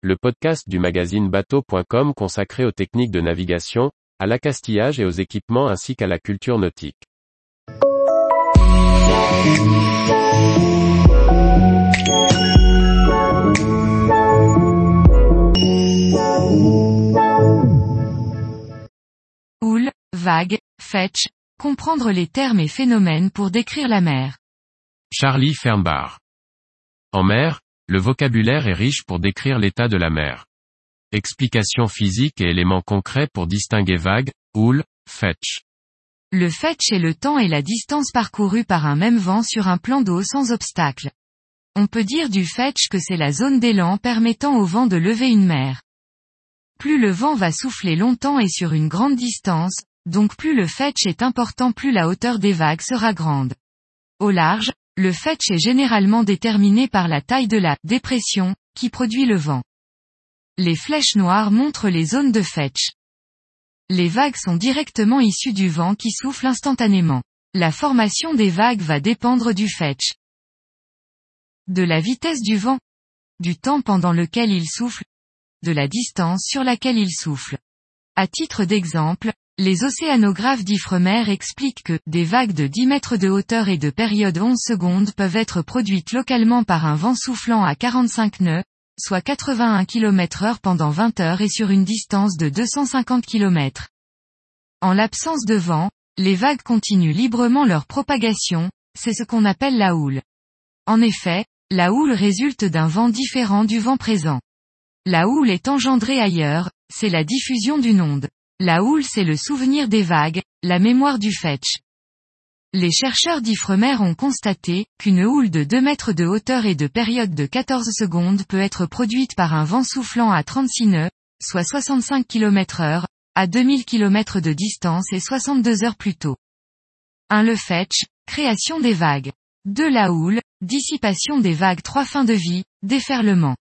le podcast du magazine bateau.com consacré aux techniques de navigation, à l'accastillage et aux équipements ainsi qu'à la culture nautique. Houle, vague, fetch, comprendre les termes et phénomènes pour décrire la mer. Charlie Fernbar. En mer, le vocabulaire est riche pour décrire l'état de la mer. Explications physiques et éléments concrets pour distinguer vague, houle, fetch. Le fetch est le temps et la distance parcourue par un même vent sur un plan d'eau sans obstacle. On peut dire du fetch que c'est la zone d'élan permettant au vent de lever une mer. Plus le vent va souffler longtemps et sur une grande distance, donc plus le fetch est important plus la hauteur des vagues sera grande. Au large, le fetch est généralement déterminé par la taille de la dépression, qui produit le vent. Les flèches noires montrent les zones de fetch. Les vagues sont directement issues du vent qui souffle instantanément. La formation des vagues va dépendre du fetch. De la vitesse du vent. Du temps pendant lequel il souffle. De la distance sur laquelle il souffle. À titre d'exemple, les océanographes d'Ifremer expliquent que, des vagues de 10 mètres de hauteur et de période 11 secondes peuvent être produites localement par un vent soufflant à 45 nœuds, soit 81 km heure pendant 20 heures et sur une distance de 250 km. En l'absence de vent, les vagues continuent librement leur propagation, c'est ce qu'on appelle la houle. En effet, la houle résulte d'un vent différent du vent présent. La houle est engendrée ailleurs, c'est la diffusion d'une onde. La houle c'est le souvenir des vagues, la mémoire du fetch. Les chercheurs d'Ifremer ont constaté, qu'une houle de 2 mètres de hauteur et de période de 14 secondes peut être produite par un vent soufflant à 36 nœuds, soit 65 km heure, à 2000 km de distance et 62 heures plus tôt. 1. Le fetch, création des vagues. 2. La houle, dissipation des vagues 3. Fin de vie, déferlement.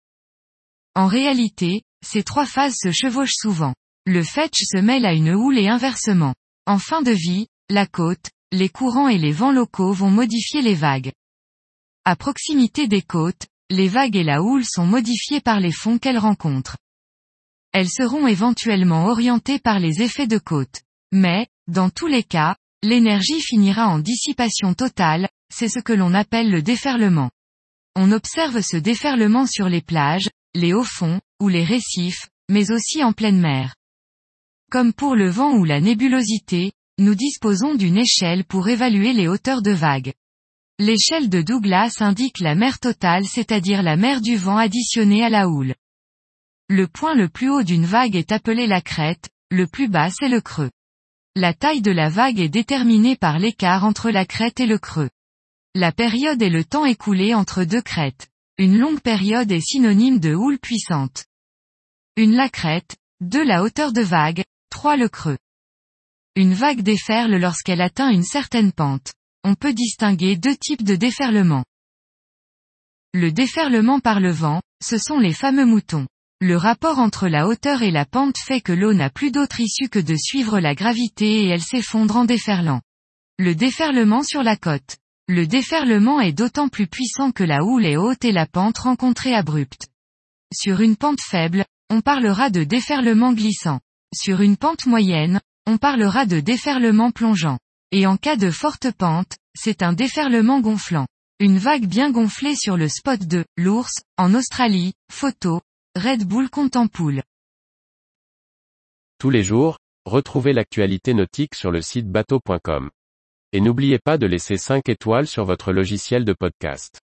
En réalité, ces trois phases se chevauchent souvent. Le fetch se mêle à une houle et inversement. En fin de vie, la côte, les courants et les vents locaux vont modifier les vagues. À proximité des côtes, les vagues et la houle sont modifiées par les fonds qu'elles rencontrent. Elles seront éventuellement orientées par les effets de côte. Mais, dans tous les cas, l'énergie finira en dissipation totale, c'est ce que l'on appelle le déferlement. On observe ce déferlement sur les plages, les hauts fonds, ou les récifs, mais aussi en pleine mer. Comme pour le vent ou la nébulosité, nous disposons d'une échelle pour évaluer les hauteurs de vagues. L'échelle de Douglas indique la mer totale c'est-à-dire la mer du vent additionnée à la houle. Le point le plus haut d'une vague est appelé la crête, le plus bas c'est le creux. La taille de la vague est déterminée par l'écart entre la crête et le creux. La période est le temps écoulé entre deux crêtes. Une longue période est synonyme de houle puissante. Une la crête, 2 la hauteur de vague, 3 le creux. Une vague déferle lorsqu'elle atteint une certaine pente. On peut distinguer deux types de déferlement. Le déferlement par le vent, ce sont les fameux moutons. Le rapport entre la hauteur et la pente fait que l'eau n'a plus d'autre issue que de suivre la gravité et elle s'effondre en déferlant. Le déferlement sur la côte. Le déferlement est d'autant plus puissant que la houle est haute et la pente rencontrée abrupte. Sur une pente faible, on parlera de déferlement glissant. Sur une pente moyenne, on parlera de déferlement plongeant. Et en cas de forte pente, c'est un déferlement gonflant. Une vague bien gonflée sur le spot de l'ours, en Australie, photo, Red Bull Contempool. Tous les jours, retrouvez l'actualité nautique sur le site bateau.com. Et n'oubliez pas de laisser 5 étoiles sur votre logiciel de podcast.